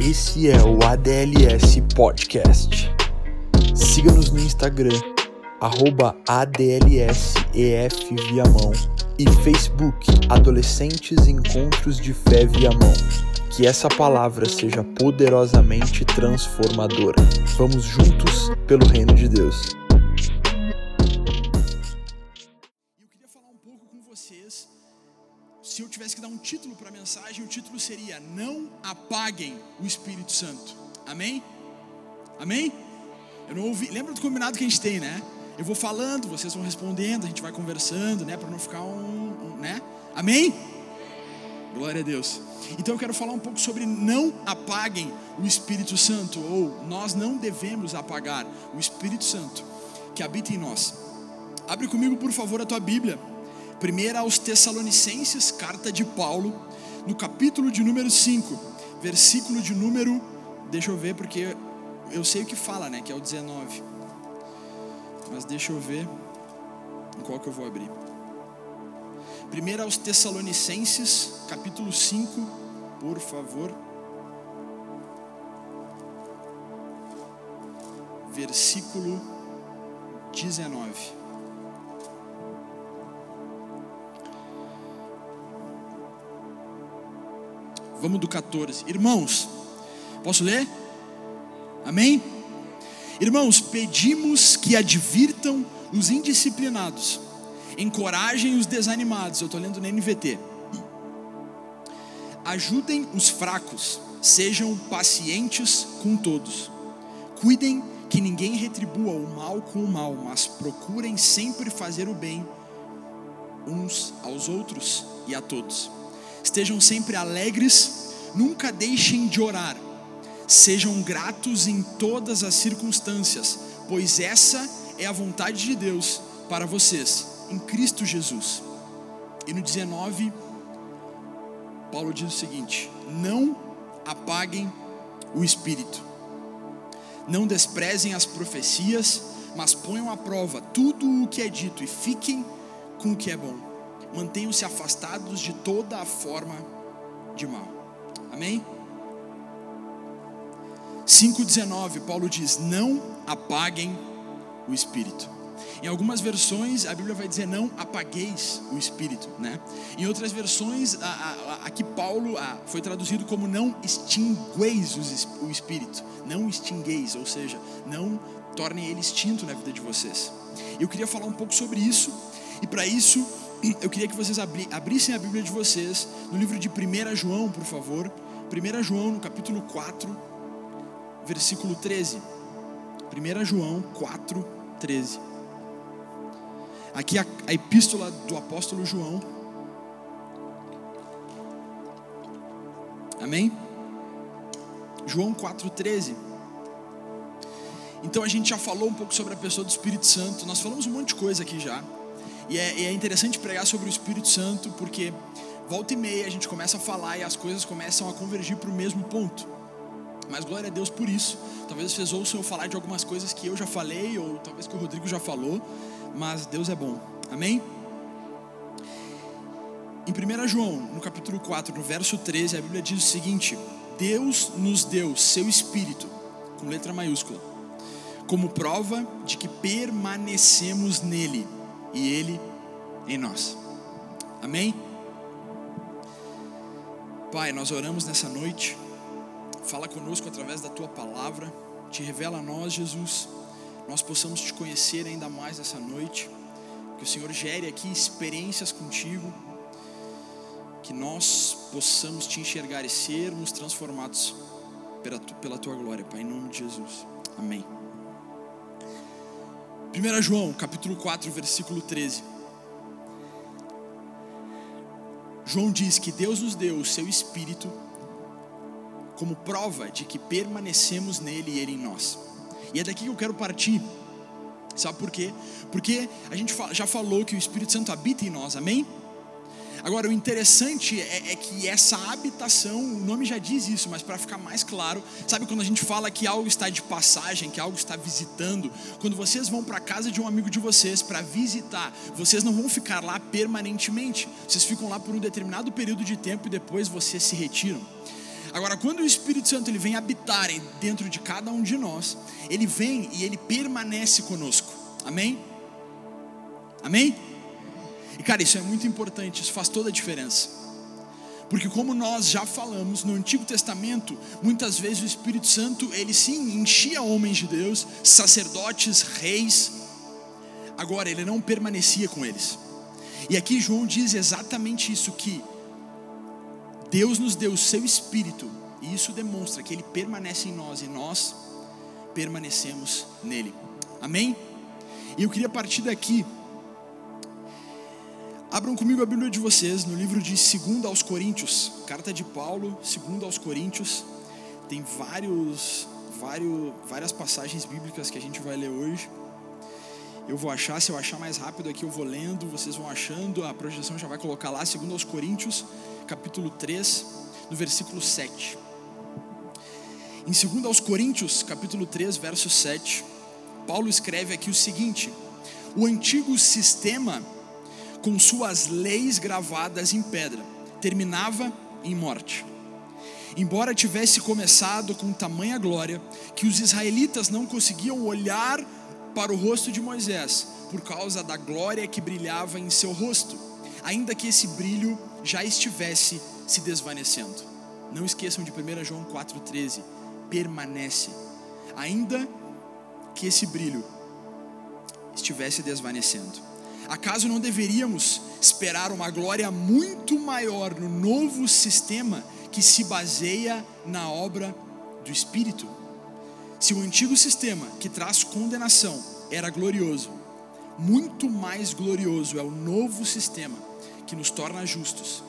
Esse é o ADLS Podcast. Siga-nos no Instagram, arroba ADLSEF e Facebook Adolescentes Encontros de Fé Viamão. Que essa palavra seja poderosamente transformadora. Vamos juntos pelo reino de Deus. Se eu tivesse que dar um título para a mensagem, o título seria Não apaguem o Espírito Santo. Amém? Amém? Eu não ouvi. Lembra do combinado que a gente tem, né? Eu vou falando, vocês vão respondendo, a gente vai conversando, né? Para não ficar um, um, né? Amém? Glória a Deus. Então eu quero falar um pouco sobre não apaguem o Espírito Santo, ou nós não devemos apagar o Espírito Santo que habita em nós. Abre comigo, por favor, a tua Bíblia. Primeira aos Tessalonicenses, carta de Paulo, no capítulo de número 5, versículo de número, deixa eu ver porque eu sei o que fala, né, que é o 19. Mas deixa eu ver em qual que eu vou abrir. Primeiro aos Tessalonicenses, capítulo 5, por favor. Versículo 19. Vamos do 14. Irmãos, posso ler? Amém? Irmãos, pedimos que advirtam os indisciplinados, encorajem os desanimados. Eu estou lendo na NVT. Ajudem os fracos, sejam pacientes com todos. Cuidem que ninguém retribua o mal com o mal, mas procurem sempre fazer o bem uns aos outros e a todos. Estejam sempre alegres, nunca deixem de orar. Sejam gratos em todas as circunstâncias, pois essa é a vontade de Deus para vocês, em Cristo Jesus. E no 19, Paulo diz o seguinte: Não apaguem o espírito, não desprezem as profecias, mas ponham à prova tudo o que é dito e fiquem com o que é bom. Mantenham-se afastados de toda a forma de mal. Amém? 5,19, Paulo diz: Não apaguem o espírito. Em algumas versões, a Bíblia vai dizer: Não apagueis o espírito. Né? Em outras versões, aqui Paulo foi traduzido como: Não extingueis o espírito. Não extingueis, ou seja, não tornem ele extinto na vida de vocês. Eu queria falar um pouco sobre isso, e para isso, eu queria que vocês abrissem a Bíblia de vocês no livro de 1 João, por favor. 1 João, no capítulo 4, versículo 13. 1 João 4, 13. Aqui a, a epístola do apóstolo João. Amém? João 4,13. Então a gente já falou um pouco sobre a pessoa do Espírito Santo. Nós falamos um monte de coisa aqui já. E é, é interessante pregar sobre o Espírito Santo porque volta e meia a gente começa a falar e as coisas começam a convergir para o mesmo ponto. Mas glória a Deus por isso. Talvez vocês ouçam eu falar de algumas coisas que eu já falei, ou talvez que o Rodrigo já falou, mas Deus é bom. Amém? Em 1 João, no capítulo 4, no verso 13, a Bíblia diz o seguinte: Deus nos deu seu Espírito, com letra maiúscula, como prova de que permanecemos nele e ele em nós. Amém? Pai, nós oramos nessa noite. Fala conosco através da tua palavra. Te revela a nós, Jesus. Nós possamos te conhecer ainda mais essa noite. Que o Senhor gere aqui experiências contigo. Que nós possamos te enxergar e sermos transformados pela, pela tua glória, Pai, em nome de Jesus. Amém. 1 João, capítulo 4, versículo 13. João diz que Deus nos deu o seu Espírito como prova de que permanecemos nele e ele em nós. E é daqui que eu quero partir. Sabe por quê? Porque a gente já falou que o Espírito Santo habita em nós, amém? Agora, o interessante é, é, que essa habitação, o nome já diz isso, mas para ficar mais claro, sabe quando a gente fala que algo está de passagem, que algo está visitando? Quando vocês vão para a casa de um amigo de vocês para visitar, vocês não vão ficar lá permanentemente, vocês ficam lá por um determinado período de tempo e depois vocês se retiram. Agora, quando o Espírito Santo ele vem habitar dentro de cada um de nós, ele vem e ele permanece conosco. Amém? Amém? E cara, isso é muito importante, isso faz toda a diferença. Porque como nós já falamos no Antigo Testamento, muitas vezes o Espírito Santo, ele sim enchia homens de Deus, sacerdotes, reis. Agora ele não permanecia com eles. E aqui João diz exatamente isso que Deus nos deu o seu espírito, e isso demonstra que ele permanece em nós e nós permanecemos nele. Amém? E eu queria partir daqui Abram comigo a Bíblia de vocês no livro de 2 aos Coríntios, carta de Paulo, 2 aos Coríntios. Tem vários, vários, várias passagens bíblicas que a gente vai ler hoje. Eu vou achar, se eu achar mais rápido aqui, eu vou lendo, vocês vão achando, a projeção já vai colocar lá, 2 aos Coríntios, capítulo 3, no versículo 7. Em 2 aos Coríntios, capítulo 3, verso 7, Paulo escreve aqui o seguinte: O antigo sistema com suas leis gravadas em pedra, terminava em morte. Embora tivesse começado com tamanha glória que os israelitas não conseguiam olhar para o rosto de Moisés por causa da glória que brilhava em seu rosto, ainda que esse brilho já estivesse se desvanecendo. Não esqueçam de 1 João 4,13: permanece, ainda que esse brilho estivesse desvanecendo. Acaso não deveríamos esperar uma glória muito maior no novo sistema que se baseia na obra do Espírito? Se o antigo sistema que traz condenação era glorioso, muito mais glorioso é o novo sistema que nos torna justos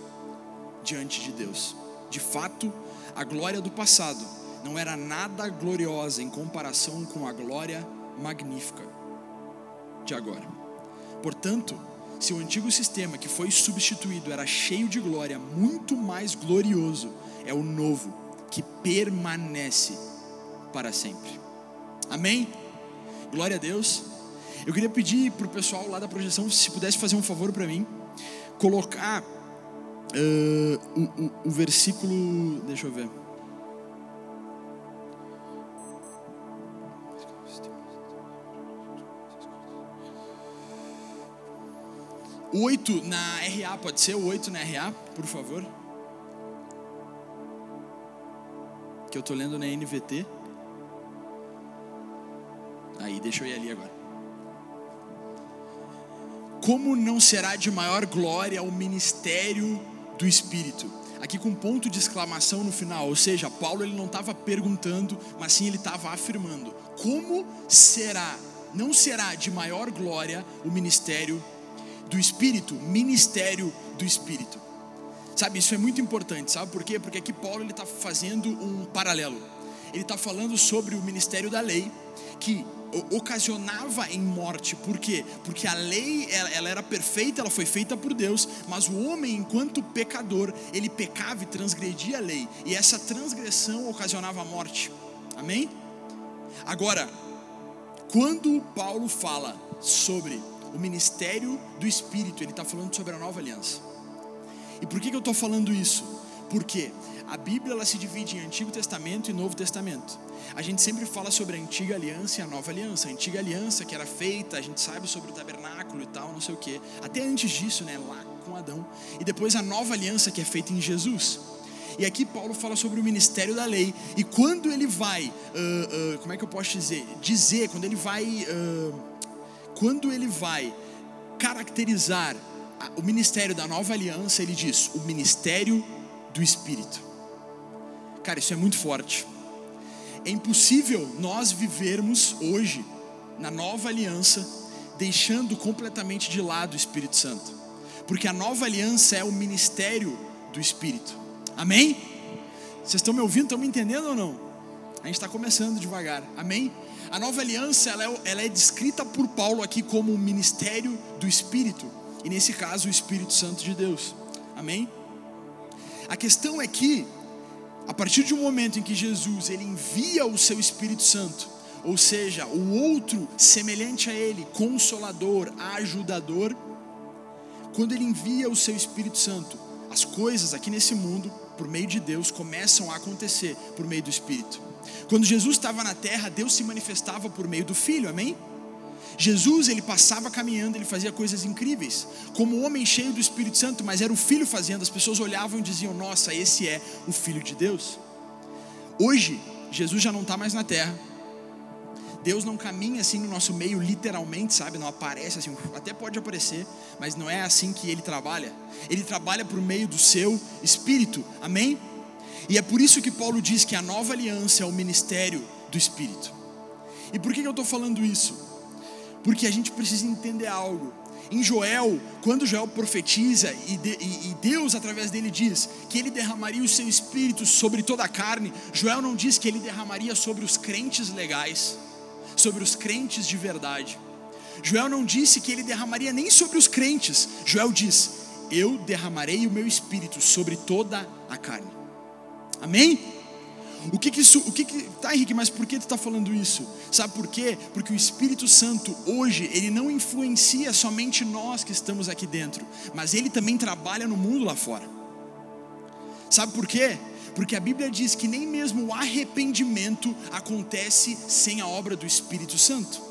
diante de Deus. De fato, a glória do passado não era nada gloriosa em comparação com a glória magnífica de agora. Portanto, se o antigo sistema que foi substituído era cheio de glória, muito mais glorioso é o novo, que permanece para sempre. Amém? Glória a Deus. Eu queria pedir para o pessoal lá da projeção, se pudesse fazer um favor para mim, colocar uh, o, o, o versículo. Deixa eu ver. 8 na RA, pode ser o 8 na RA, por favor? Que eu tô lendo na NVT. Aí, deixa eu ir ali agora. Como não será de maior glória o ministério do Espírito? Aqui com ponto de exclamação no final, ou seja, Paulo ele não estava perguntando, mas sim ele estava afirmando: como será, não será de maior glória o ministério do Espírito, ministério do Espírito. Sabe, isso é muito importante, sabe por quê? Porque aqui Paulo está fazendo um paralelo. Ele está falando sobre o ministério da lei, que ocasionava em morte. Por quê? Porque a lei ela, ela, era perfeita, ela foi feita por Deus, mas o homem, enquanto pecador, ele pecava e transgredia a lei, e essa transgressão ocasionava a morte. Amém? Agora, quando Paulo fala sobre o ministério do Espírito, ele está falando sobre a nova aliança. E por que, que eu estou falando isso? Porque a Bíblia ela se divide em Antigo Testamento e Novo Testamento. A gente sempre fala sobre a antiga aliança e a nova aliança. A antiga aliança que era feita, a gente sabe sobre o tabernáculo e tal, não sei o que. Até antes disso, né, lá com Adão. E depois a nova aliança que é feita em Jesus. E aqui Paulo fala sobre o ministério da lei. E quando ele vai, uh, uh, como é que eu posso dizer? Dizer, quando ele vai. Uh, quando ele vai caracterizar o ministério da nova aliança, ele diz: o ministério do Espírito. Cara, isso é muito forte. É impossível nós vivermos hoje na nova aliança deixando completamente de lado o Espírito Santo, porque a nova aliança é o ministério do Espírito. Amém? Vocês estão me ouvindo? Estão me entendendo ou não? A gente está começando devagar. Amém? A nova aliança ela é, ela é descrita por Paulo aqui como o ministério do Espírito, e nesse caso o Espírito Santo de Deus. Amém? A questão é que, a partir um momento em que Jesus ele envia o seu Espírito Santo, ou seja, o outro semelhante a ele, consolador, ajudador, quando ele envia o seu Espírito Santo, as coisas aqui nesse mundo, por meio de Deus começam a acontecer por meio do Espírito. Quando Jesus estava na terra, Deus se manifestava por meio do Filho, amém? Jesus, ele passava caminhando, ele fazia coisas incríveis, como um homem cheio do Espírito Santo, mas era o Filho fazendo, as pessoas olhavam e diziam: Nossa, esse é o Filho de Deus. Hoje, Jesus já não está mais na terra, Deus não caminha assim no nosso meio literalmente, sabe? Não aparece assim, até pode aparecer, mas não é assim que ele trabalha. Ele trabalha por meio do seu espírito. Amém? E é por isso que Paulo diz que a nova aliança é o ministério do espírito. E por que eu estou falando isso? Porque a gente precisa entender algo. Em Joel, quando Joel profetiza e, de, e, Deus através dele diz que ele derramaria o seu espírito sobre toda a carne, Joel não diz que ele derramaria sobre os crentes legais sobre os crentes de verdade. Joel não disse que ele derramaria nem sobre os crentes. Joel diz: Eu derramarei o meu espírito sobre toda a carne. Amém? O que, que isso, o que, que tá Henrique, mas por que tu está falando isso? Sabe por quê? Porque o Espírito Santo hoje, ele não influencia somente nós que estamos aqui dentro, mas ele também trabalha no mundo lá fora. Sabe por quê? porque a Bíblia diz que nem mesmo o arrependimento acontece sem a obra do Espírito Santo.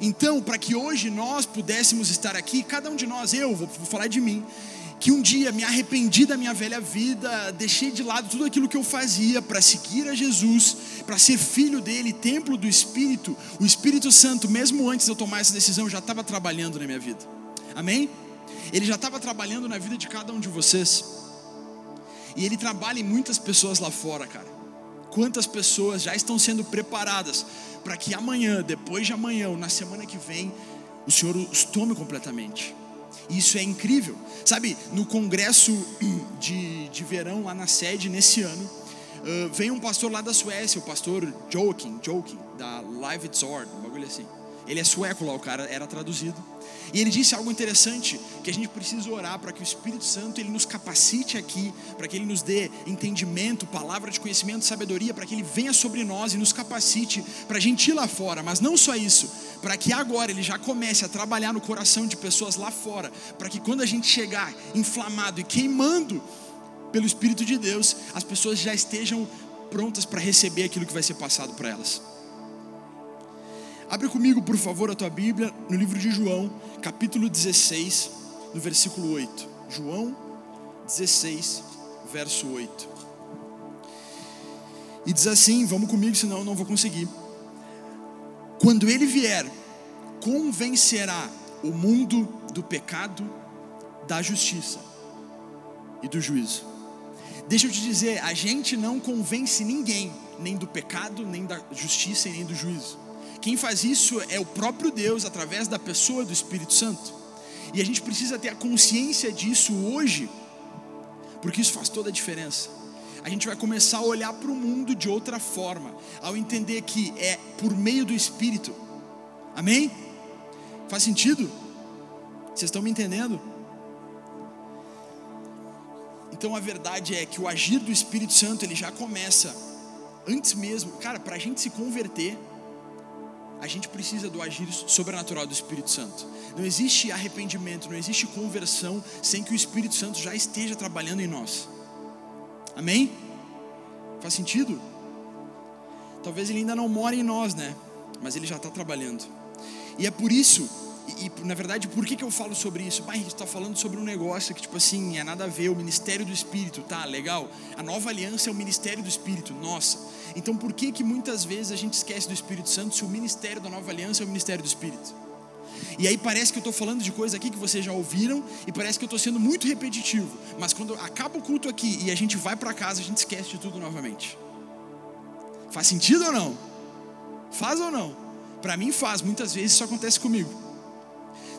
Então, para que hoje nós pudéssemos estar aqui, cada um de nós, eu vou, vou falar de mim, que um dia me arrependi da minha velha vida, deixei de lado tudo aquilo que eu fazia para seguir a Jesus, para ser filho dele, templo do Espírito. O Espírito Santo, mesmo antes de eu tomar essa decisão, já estava trabalhando na minha vida. Amém? Ele já estava trabalhando na vida de cada um de vocês. E ele trabalha em muitas pessoas lá fora, cara. Quantas pessoas já estão sendo preparadas para que amanhã, depois de amanhã, ou na semana que vem, o Senhor os tome completamente. Isso é incrível. Sabe, no congresso de, de verão lá na sede, nesse ano, uh, veio um pastor lá da Suécia, o pastor Joking, Joking da Live Sword, um bagulho assim. Ele é sueco lá, o cara era traduzido. E ele disse algo interessante, que a gente precisa orar para que o Espírito Santo ele nos capacite aqui, para que ele nos dê entendimento, palavra de conhecimento, sabedoria, para que ele venha sobre nós e nos capacite para a gente ir lá fora. Mas não só isso, para que agora ele já comece a trabalhar no coração de pessoas lá fora, para que quando a gente chegar inflamado e queimando pelo Espírito de Deus, as pessoas já estejam prontas para receber aquilo que vai ser passado para elas. Abre comigo, por favor, a tua Bíblia no livro de João, capítulo 16, no versículo 8. João 16, verso 8. E diz assim: vamos comigo, senão eu não vou conseguir. Quando ele vier, convencerá o mundo do pecado, da justiça e do juízo. Deixa eu te dizer, a gente não convence ninguém, nem do pecado, nem da justiça e nem do juízo. Quem faz isso é o próprio Deus através da pessoa do Espírito Santo. E a gente precisa ter a consciência disso hoje, porque isso faz toda a diferença. A gente vai começar a olhar para o mundo de outra forma, ao entender que é por meio do Espírito. Amém? Faz sentido? Vocês estão me entendendo? Então a verdade é que o agir do Espírito Santo ele já começa antes mesmo, cara, para a gente se converter a gente precisa do agir sobrenatural do Espírito Santo. Não existe arrependimento, não existe conversão sem que o Espírito Santo já esteja trabalhando em nós. Amém? Faz sentido? Talvez ele ainda não mora em nós, né? Mas ele já está trabalhando. E é por isso e, e, na verdade, por que, que eu falo sobre isso? Pai, a gente está falando sobre um negócio que, tipo assim, é nada a ver, o ministério do Espírito, tá, legal. A nova aliança é o ministério do Espírito, nossa. Então, por que que muitas vezes a gente esquece do Espírito Santo se o ministério da nova aliança é o ministério do Espírito? E aí parece que eu estou falando de coisa aqui que vocês já ouviram e parece que eu estou sendo muito repetitivo. Mas quando acaba o culto aqui e a gente vai para casa, a gente esquece de tudo novamente. Faz sentido ou não? Faz ou não? Para mim faz, muitas vezes isso acontece comigo.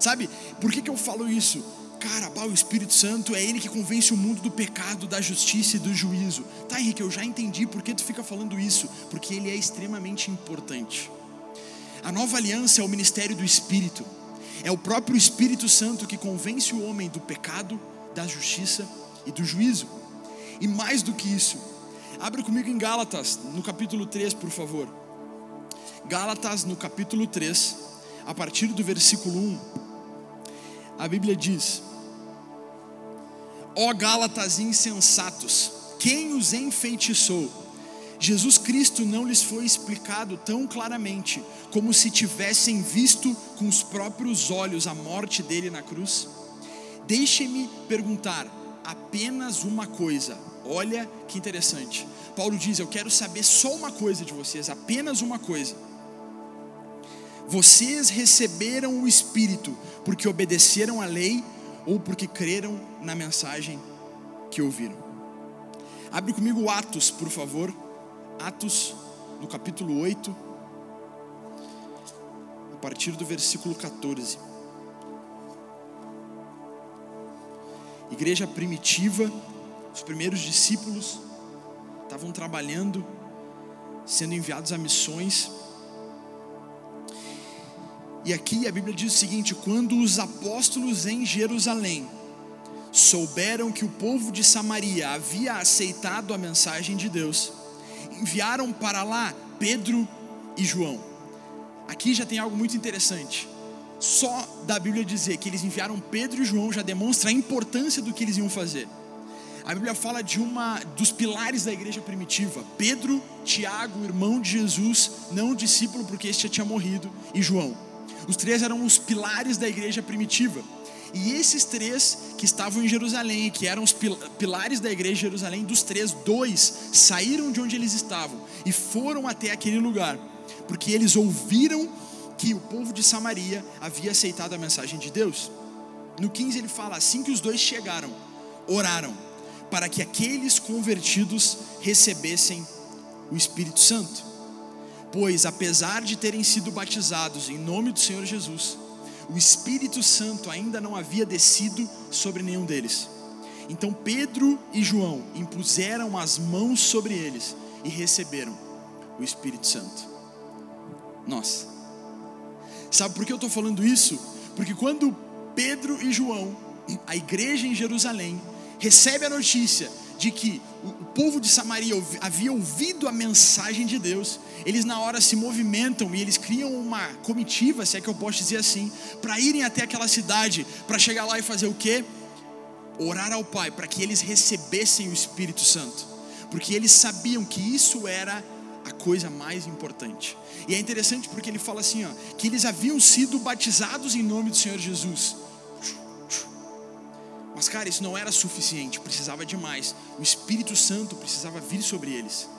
Sabe, por que, que eu falo isso? Cara, pá, o Espírito Santo é ele que convence o mundo do pecado, da justiça e do juízo. Tá, Henrique, eu já entendi por que tu fica falando isso, porque ele é extremamente importante. A nova aliança é o ministério do Espírito. É o próprio Espírito Santo que convence o homem do pecado, da justiça e do juízo. E mais do que isso, abre comigo em Gálatas, no capítulo 3, por favor. Gálatas, no capítulo 3, a partir do versículo 1 a Bíblia diz: Ó Gálatas insensatos, Quem os enfeitiçou? Jesus Cristo não lhes foi explicado tão claramente como se tivessem visto com os próprios olhos a morte dele na cruz? Deixe-me perguntar apenas uma coisa. Olha que interessante. Paulo diz: Eu quero saber só uma coisa de vocês, apenas uma coisa. Vocês receberam o Espírito porque obedeceram à lei ou porque creram na mensagem que ouviram? Abre comigo Atos, por favor. Atos, no capítulo 8, a partir do versículo 14. Igreja primitiva, os primeiros discípulos estavam trabalhando, sendo enviados a missões. E aqui a Bíblia diz o seguinte: quando os apóstolos em Jerusalém souberam que o povo de Samaria havia aceitado a mensagem de Deus, enviaram para lá Pedro e João. Aqui já tem algo muito interessante. Só da Bíblia dizer que eles enviaram Pedro e João já demonstra a importância do que eles iam fazer. A Bíblia fala de uma dos pilares da igreja primitiva: Pedro, Tiago, irmão de Jesus, não discípulo porque este já tinha morrido, e João. Os três eram os pilares da igreja primitiva. E esses três que estavam em Jerusalém, que eram os pilares da igreja de Jerusalém, dos três, dois saíram de onde eles estavam e foram até aquele lugar, porque eles ouviram que o povo de Samaria havia aceitado a mensagem de Deus. No 15 ele fala: assim que os dois chegaram, oraram para que aqueles convertidos recebessem o Espírito Santo. Pois, apesar de terem sido batizados em nome do Senhor Jesus, o Espírito Santo ainda não havia descido sobre nenhum deles. Então Pedro e João impuseram as mãos sobre eles e receberam o Espírito Santo. Nossa, sabe por que eu estou falando isso? Porque quando Pedro e João, a igreja em Jerusalém, recebe a notícia de que o povo de Samaria havia ouvido a mensagem de Deus, eles na hora se movimentam e eles criam uma comitiva, se é que eu posso dizer assim, para irem até aquela cidade, para chegar lá e fazer o quê? Orar ao Pai para que eles recebessem o Espírito Santo, porque eles sabiam que isso era a coisa mais importante. E é interessante porque ele fala assim, ó, que eles haviam sido batizados em nome do Senhor Jesus. Mas, cara, isso não era suficiente, precisava de mais. O Espírito Santo precisava vir sobre eles.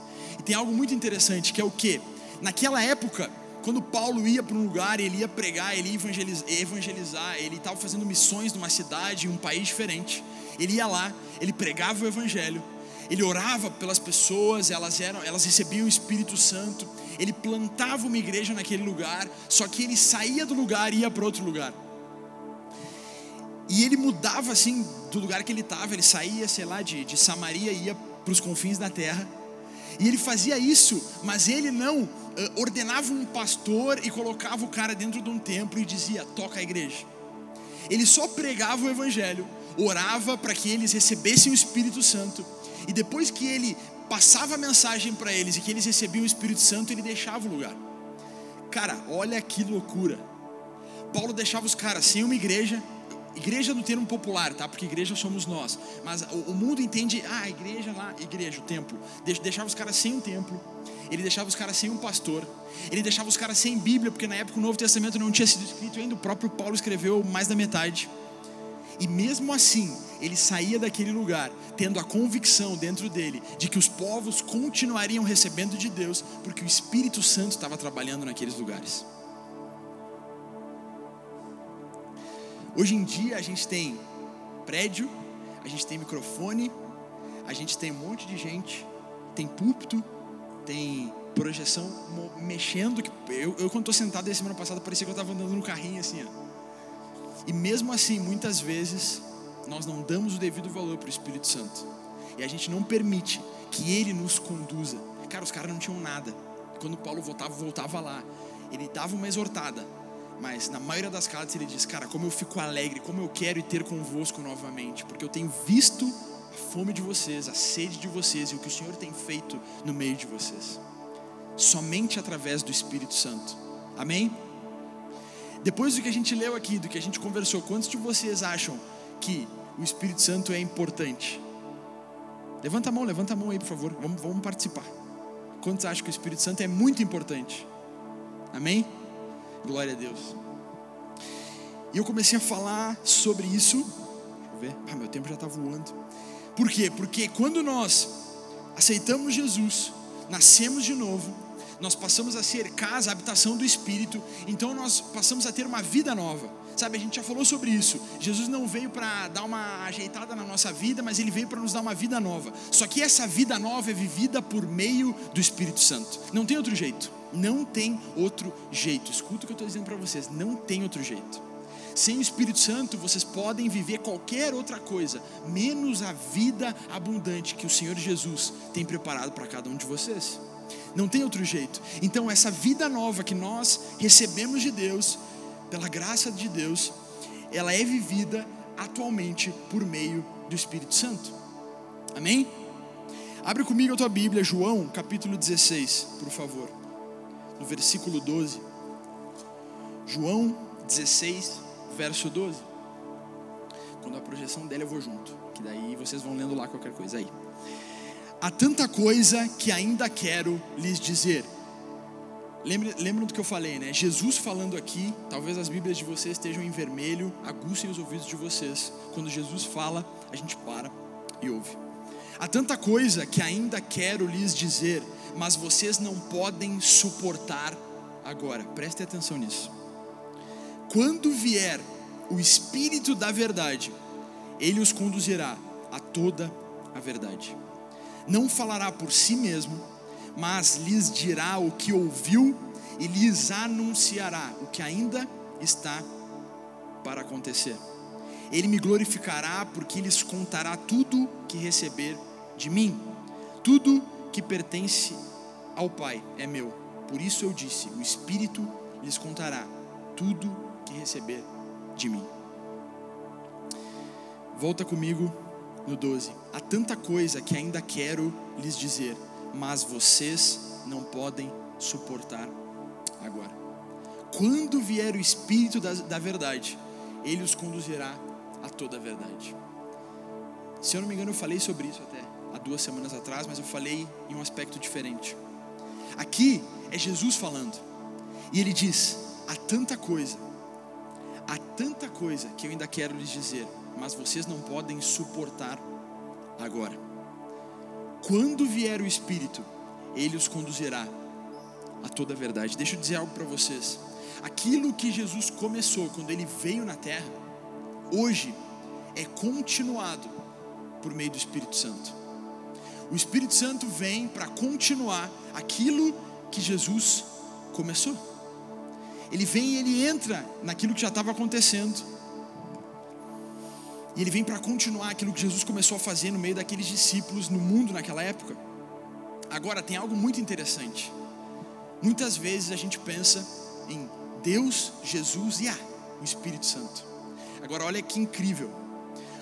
E tem algo muito interessante que é o que? Naquela época, quando Paulo ia para um lugar, ele ia pregar, ele ia evangelizar, ele estava fazendo missões numa cidade, em um país diferente. Ele ia lá, ele pregava o evangelho, ele orava pelas pessoas, elas eram, elas recebiam o Espírito Santo. Ele plantava uma igreja naquele lugar, só que ele saía do lugar e ia para outro lugar. E ele mudava assim do lugar que ele estava, ele saía, sei lá, de, de Samaria e ia para os confins da terra. E ele fazia isso, mas ele não uh, ordenava um pastor e colocava o cara dentro de um templo e dizia: toca a igreja. Ele só pregava o evangelho, orava para que eles recebessem o Espírito Santo, e depois que ele passava a mensagem para eles e que eles recebiam o Espírito Santo, ele deixava o lugar. Cara, olha que loucura. Paulo deixava os caras sem uma igreja, Igreja no termo popular, tá? Porque igreja somos nós. Mas o, o mundo entende, ah, igreja lá, igreja, o templo. Deixava os caras sem um templo. Ele deixava os caras sem um pastor. Ele deixava os caras sem Bíblia, porque na época o Novo Testamento não tinha sido escrito ainda. O próprio Paulo escreveu mais da metade. E mesmo assim, ele saía daquele lugar tendo a convicção dentro dele de que os povos continuariam recebendo de Deus, porque o Espírito Santo estava trabalhando naqueles lugares. Hoje em dia a gente tem prédio, a gente tem microfone, a gente tem um monte de gente, tem púlpito, tem projeção mexendo. Eu, eu quando estou sentado aí semana passada parecia que eu estava andando no carrinho assim. Ó. E mesmo assim, muitas vezes nós não damos o devido valor para o Espírito Santo e a gente não permite que Ele nos conduza. Cara, os caras não tinham nada. Quando Paulo voltava, voltava lá. Ele dava uma exortada, mas na maioria das cartas ele diz: Cara, como eu fico alegre, como eu quero ter convosco novamente, porque eu tenho visto a fome de vocês, a sede de vocês e o que o Senhor tem feito no meio de vocês. Somente através do Espírito Santo. Amém? Depois do que a gente leu aqui, do que a gente conversou, quantos de vocês acham que o Espírito Santo é importante? Levanta a mão, levanta a mão aí, por favor. Vamos, vamos participar. Quantos acham que o Espírito Santo é muito importante? Amém? Glória a Deus. E eu comecei a falar sobre isso. Deixa eu ver. Ah, meu tempo já está voando. Por quê? Porque quando nós aceitamos Jesus, nascemos de novo, nós passamos a ser casa, habitação do Espírito, então nós passamos a ter uma vida nova. Sabe, a gente já falou sobre isso. Jesus não veio para dar uma ajeitada na nossa vida, mas ele veio para nos dar uma vida nova. Só que essa vida nova é vivida por meio do Espírito Santo. Não tem outro jeito. Não tem outro jeito. Escuta o que eu estou dizendo para vocês. Não tem outro jeito. Sem o Espírito Santo, vocês podem viver qualquer outra coisa, menos a vida abundante que o Senhor Jesus tem preparado para cada um de vocês. Não tem outro jeito. Então, essa vida nova que nós recebemos de Deus, pela graça de Deus, ela é vivida atualmente por meio do Espírito Santo. Amém? Abre comigo a tua Bíblia, João, capítulo 16, por favor. No versículo 12. João 16, verso 12. Quando a projeção dela eu vou junto, que daí vocês vão lendo lá qualquer coisa aí. Há tanta coisa que ainda quero lhes dizer. Lembram do que eu falei, né? Jesus falando aqui, talvez as Bíblias de vocês estejam em vermelho, aguçem os ouvidos de vocês. Quando Jesus fala, a gente para e ouve. Há tanta coisa que ainda quero lhes dizer, mas vocês não podem suportar agora. Prestem atenção nisso. Quando vier o Espírito da Verdade, ele os conduzirá a toda a verdade. Não falará por si mesmo, mas lhes dirá o que ouviu e lhes anunciará o que ainda está para acontecer. Ele me glorificará porque lhes contará tudo que receber de mim. Tudo que pertence ao Pai é meu. Por isso eu disse: o Espírito lhes contará tudo que receber de mim. Volta comigo no 12. Há tanta coisa que ainda quero lhes dizer, mas vocês não podem suportar agora. Quando vier o Espírito da, da verdade, ele os conduzirá a toda a verdade. Se eu não me engano, eu falei sobre isso até há duas semanas atrás, mas eu falei em um aspecto diferente. Aqui é Jesus falando, e ele diz: há tanta coisa Há tanta coisa que eu ainda quero lhes dizer, mas vocês não podem suportar agora. Quando vier o Espírito, ele os conduzirá a toda a verdade. Deixa eu dizer algo para vocês. Aquilo que Jesus começou quando ele veio na terra, hoje é continuado por meio do Espírito Santo. O Espírito Santo vem para continuar aquilo que Jesus começou. Ele vem e ele entra naquilo que já estava acontecendo. E ele vem para continuar aquilo que Jesus começou a fazer no meio daqueles discípulos no mundo naquela época. Agora, tem algo muito interessante. Muitas vezes a gente pensa em Deus, Jesus e ah, o Espírito Santo. Agora, olha que incrível.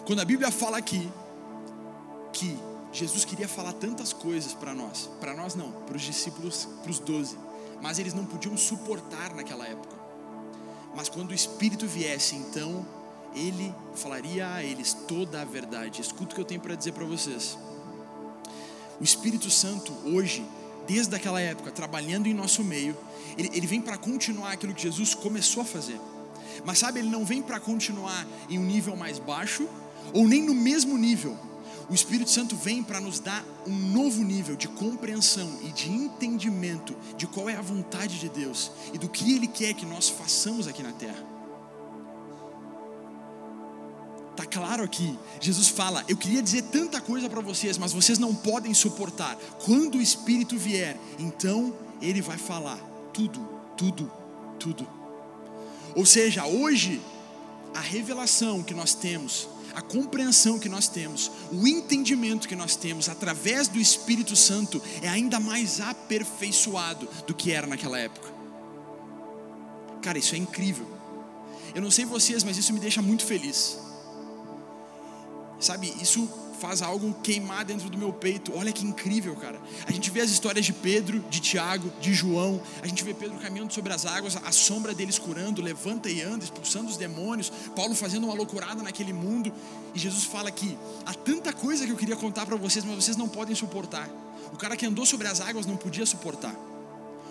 Quando a Bíblia fala aqui que Jesus queria falar tantas coisas para nós, para nós não, para os discípulos, para os doze mas eles não podiam suportar naquela época. Mas quando o Espírito viesse, então ele falaria a eles toda a verdade. Escuta o que eu tenho para dizer para vocês. O Espírito Santo hoje, desde aquela época, trabalhando em nosso meio, ele, ele vem para continuar aquilo que Jesus começou a fazer. Mas sabe, ele não vem para continuar em um nível mais baixo ou nem no mesmo nível o Espírito Santo vem para nos dar um novo nível de compreensão e de entendimento de qual é a vontade de Deus e do que Ele quer que nós façamos aqui na terra. Tá claro aqui. Jesus fala: Eu queria dizer tanta coisa para vocês, mas vocês não podem suportar. Quando o Espírito vier, então Ele vai falar tudo, tudo, tudo. Ou seja, hoje a revelação que nós temos a compreensão que nós temos, o entendimento que nós temos através do Espírito Santo é ainda mais aperfeiçoado do que era naquela época. Cara, isso é incrível. Eu não sei vocês, mas isso me deixa muito feliz. Sabe, isso faz algo queimar dentro do meu peito. Olha que incrível, cara. A gente vê as histórias de Pedro, de Tiago, de João. A gente vê Pedro caminhando sobre as águas, a sombra deles curando, levanta e anda, expulsando os demônios. Paulo fazendo uma loucurada naquele mundo. E Jesus fala que há tanta coisa que eu queria contar para vocês, mas vocês não podem suportar. O cara que andou sobre as águas não podia suportar.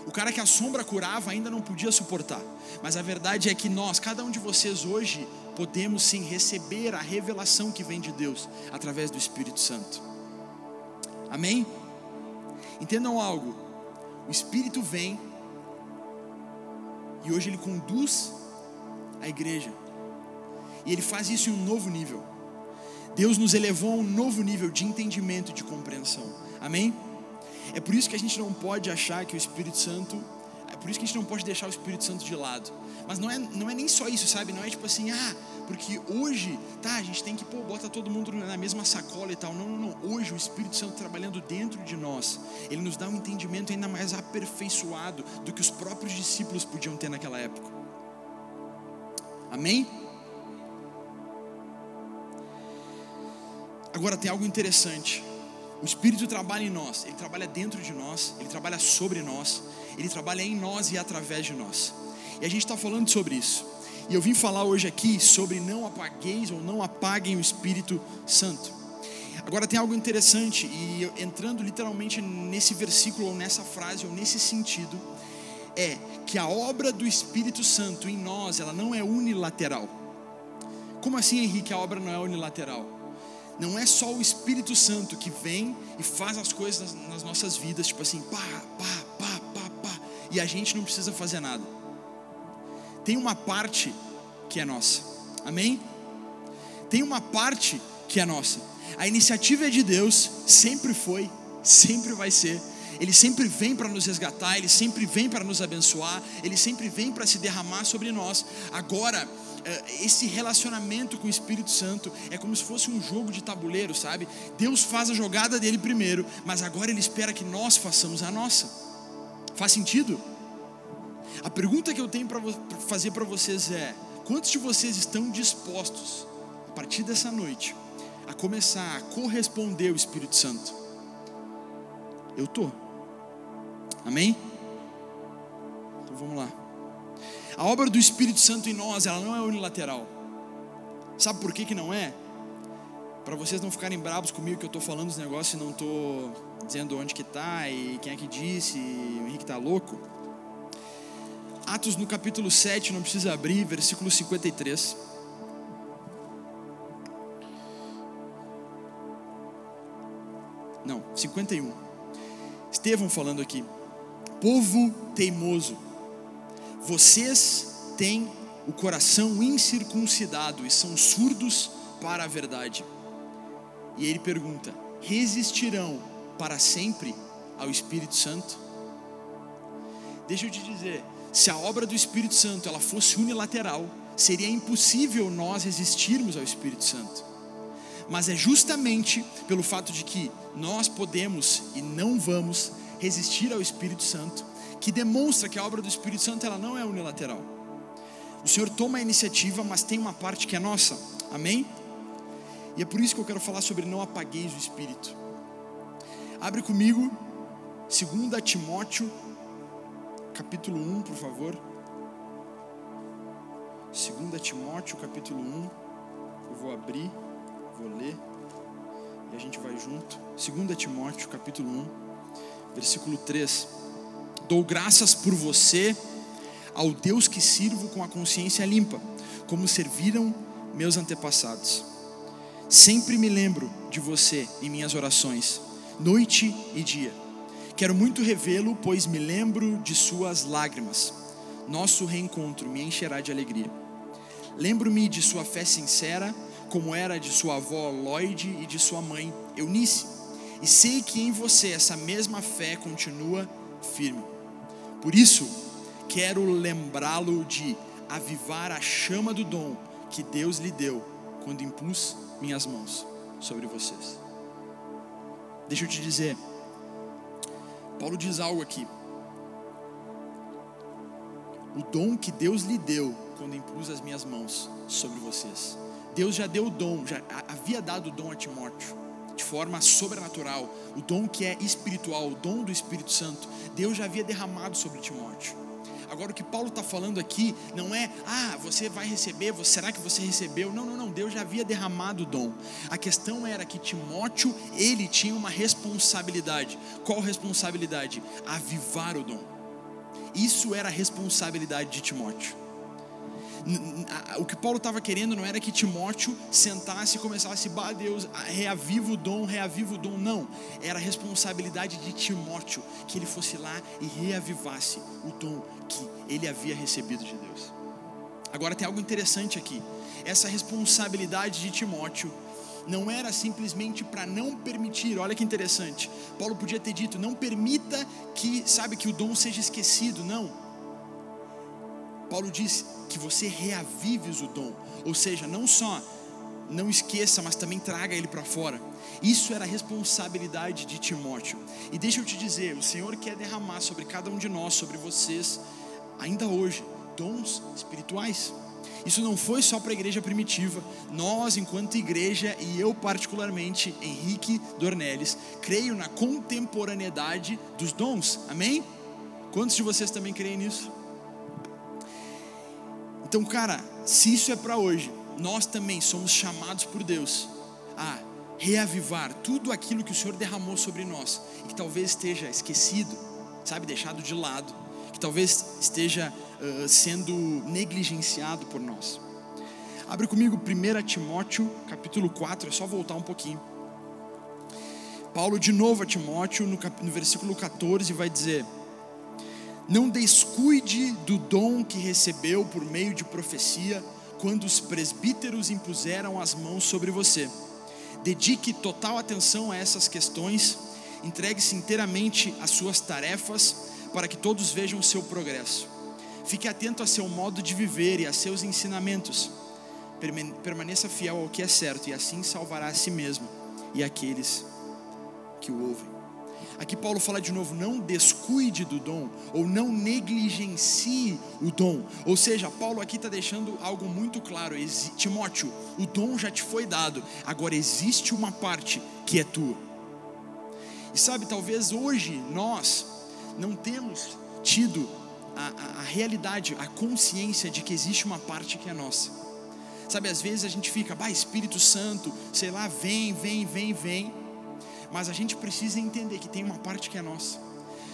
O cara que a sombra curava ainda não podia suportar. Mas a verdade é que nós, cada um de vocês hoje, podemos sim receber a revelação que vem de Deus através do Espírito Santo. Amém? Entendam algo: o Espírito vem e hoje ele conduz a igreja, e ele faz isso em um novo nível. Deus nos elevou a um novo nível de entendimento e de compreensão. Amém? É por isso que a gente não pode achar que o Espírito Santo é por isso que a gente não pode deixar o Espírito Santo de lado. Mas não é, não é nem só isso, sabe? Não é tipo assim, ah, porque hoje, tá, a gente tem que, pô, bota todo mundo na mesma sacola e tal. Não, não, não. Hoje o Espírito Santo trabalhando dentro de nós, ele nos dá um entendimento ainda mais aperfeiçoado do que os próprios discípulos podiam ter naquela época. Amém? Agora tem algo interessante. O Espírito trabalha em nós, ele trabalha dentro de nós, ele trabalha sobre nós, ele trabalha em nós e através de nós. E a gente está falando sobre isso. E eu vim falar hoje aqui sobre não apagueis ou não apaguem o Espírito Santo. Agora tem algo interessante, e entrando literalmente nesse versículo, ou nessa frase, ou nesse sentido, é que a obra do Espírito Santo em nós, ela não é unilateral. Como assim, Henrique, a obra não é unilateral? Não é só o Espírito Santo que vem e faz as coisas nas nossas vidas, tipo assim, pá, pá, pá, pá, pá, e a gente não precisa fazer nada. Tem uma parte que é nossa, amém? Tem uma parte que é nossa. A iniciativa é de Deus, sempre foi, sempre vai ser. Ele sempre vem para nos resgatar, ele sempre vem para nos abençoar, ele sempre vem para se derramar sobre nós. Agora, esse relacionamento com o Espírito Santo é como se fosse um jogo de tabuleiro, sabe? Deus faz a jogada dele primeiro, mas agora ele espera que nós façamos a nossa. Faz sentido? A pergunta que eu tenho para fazer para vocês é: quantos de vocês estão dispostos, a partir dessa noite, a começar a corresponder ao Espírito Santo? Eu tô. Amém? Então vamos lá. A obra do Espírito Santo em nós, ela não é unilateral. Sabe por que, que não é? Para vocês não ficarem bravos comigo que eu estou falando os negócios e não estou dizendo onde que está e quem é que disse, e o Henrique está louco. Atos no capítulo 7, não precisa abrir, versículo 53. Não, 51. Estevão falando aqui. Povo teimoso vocês têm o coração incircuncidado e são surdos para a verdade. E ele pergunta: resistirão para sempre ao Espírito Santo? Deixa eu te dizer, se a obra do Espírito Santo ela fosse unilateral, seria impossível nós resistirmos ao Espírito Santo. Mas é justamente pelo fato de que nós podemos e não vamos resistir ao Espírito Santo que demonstra que a obra do Espírito Santo ela não é unilateral. O Senhor toma a iniciativa, mas tem uma parte que é nossa. Amém? E é por isso que eu quero falar sobre não apagueis o Espírito. Abre comigo 2 Timóteo, capítulo 1, por favor. 2 Timóteo, capítulo 1. Eu vou abrir, vou ler e a gente vai junto. 2 Timóteo, capítulo 1, versículo 3. Dou graças por você ao Deus que sirvo com a consciência limpa, como serviram meus antepassados. Sempre me lembro de você em minhas orações, noite e dia. Quero muito revê-lo, pois me lembro de suas lágrimas. Nosso reencontro me encherá de alegria. Lembro-me de sua fé sincera, como era de sua avó Lloyd e de sua mãe Eunice, e sei que em você essa mesma fé continua firme. Por isso, quero lembrá-lo de avivar a chama do dom que Deus lhe deu quando impus minhas mãos sobre vocês. Deixa eu te dizer, Paulo diz algo aqui. O dom que Deus lhe deu quando impus as minhas mãos sobre vocês. Deus já deu o dom, já havia dado o dom a Timóteo. Forma sobrenatural, o dom que é espiritual, o dom do Espírito Santo, Deus já havia derramado sobre Timóteo. Agora, o que Paulo está falando aqui não é, ah, você vai receber, será que você recebeu? Não, não, não, Deus já havia derramado o dom. A questão era que Timóteo, ele tinha uma responsabilidade. Qual responsabilidade? Avivar o dom. Isso era a responsabilidade de Timóteo o que Paulo estava querendo não era que Timóteo sentasse e começasse, bah, Deus, reaviva o dom, reaviva o dom. Não, era a responsabilidade de Timóteo que ele fosse lá e reavivasse o dom que ele havia recebido de Deus. Agora tem algo interessante aqui. Essa responsabilidade de Timóteo não era simplesmente para não permitir, olha que interessante. Paulo podia ter dito: não permita que, sabe, que o dom seja esquecido. Não. Paulo diz que você reavives o dom, ou seja, não só não esqueça, mas também traga ele para fora. Isso era a responsabilidade de Timóteo. E deixa eu te dizer, o Senhor quer derramar sobre cada um de nós, sobre vocês, ainda hoje, dons espirituais. Isso não foi só para a igreja primitiva. Nós, enquanto igreja, e eu particularmente, Henrique Dornelles, creio na contemporaneidade dos dons. Amém? Quantos de vocês também creem nisso? Então, cara, se isso é para hoje, nós também somos chamados por Deus a reavivar tudo aquilo que o Senhor derramou sobre nós e que talvez esteja esquecido, sabe, deixado de lado, que talvez esteja uh, sendo negligenciado por nós. Abre comigo 1 Timóteo, capítulo 4, é só voltar um pouquinho. Paulo, de novo a Timóteo, no, cap, no versículo 14, vai dizer: não descuide do dom que recebeu por meio de profecia, quando os presbíteros impuseram as mãos sobre você. Dedique total atenção a essas questões, entregue-se inteiramente às suas tarefas, para que todos vejam o seu progresso. Fique atento a seu modo de viver e a seus ensinamentos. Permaneça fiel ao que é certo, e assim salvará a si mesmo e aqueles que o ouvem. Aqui Paulo fala de novo: não descuide do dom, ou não negligencie o dom. Ou seja, Paulo aqui está deixando algo muito claro: Timóteo, o dom já te foi dado, agora existe uma parte que é tua. E sabe, talvez hoje nós não temos tido a, a, a realidade, a consciência de que existe uma parte que é nossa. Sabe, às vezes a gente fica, bah, Espírito Santo, sei lá, vem, vem, vem, vem mas a gente precisa entender que tem uma parte que é nossa.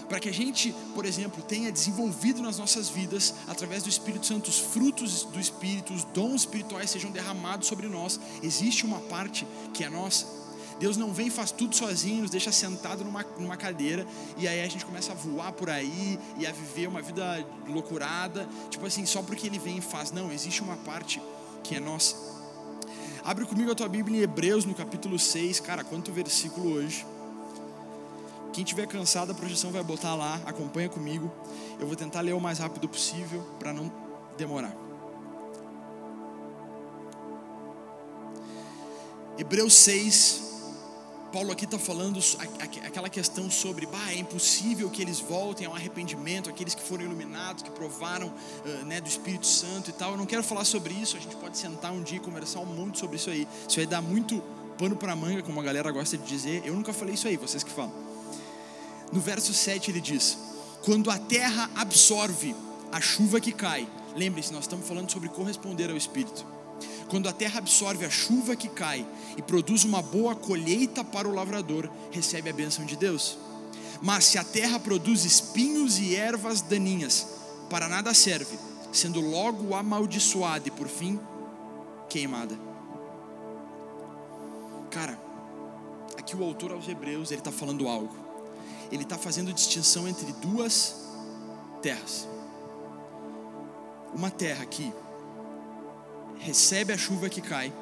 Para que a gente, por exemplo, tenha desenvolvido nas nossas vidas, através do Espírito Santo, os frutos do Espírito, os dons espirituais sejam derramados sobre nós, existe uma parte que é nossa. Deus não vem e faz tudo sozinho, nos deixa sentado numa, numa cadeira e aí a gente começa a voar por aí e a viver uma vida loucurada, tipo assim, só porque Ele vem e faz. Não, existe uma parte que é nossa. Abre comigo a tua Bíblia em Hebreus, no capítulo 6. Cara, quanto versículo hoje. Quem tiver cansado, a projeção vai botar lá. Acompanha comigo. Eu vou tentar ler o mais rápido possível para não demorar. Hebreus 6, Paulo aqui está falando aquela questão sobre, bah, é impossível que eles voltem ao arrependimento, aqueles que foram iluminados, que provaram né, do Espírito Santo e tal. Eu não quero falar sobre isso, a gente pode sentar um dia e conversar um monte sobre isso aí. Isso vai dar muito pano para manga, como a galera gosta de dizer. Eu nunca falei isso aí, vocês que falam. No verso 7 ele diz: Quando a terra absorve a chuva que cai, lembre-se, nós estamos falando sobre corresponder ao Espírito quando a terra absorve a chuva que cai e produz uma boa colheita para o lavrador, recebe a bênção de Deus. Mas se a terra produz espinhos e ervas daninhas, para nada serve, sendo logo amaldiçoada e por fim queimada. Cara, aqui o autor aos Hebreus ele está falando algo. Ele está fazendo distinção entre duas terras. Uma terra aqui recebe a chuva que cai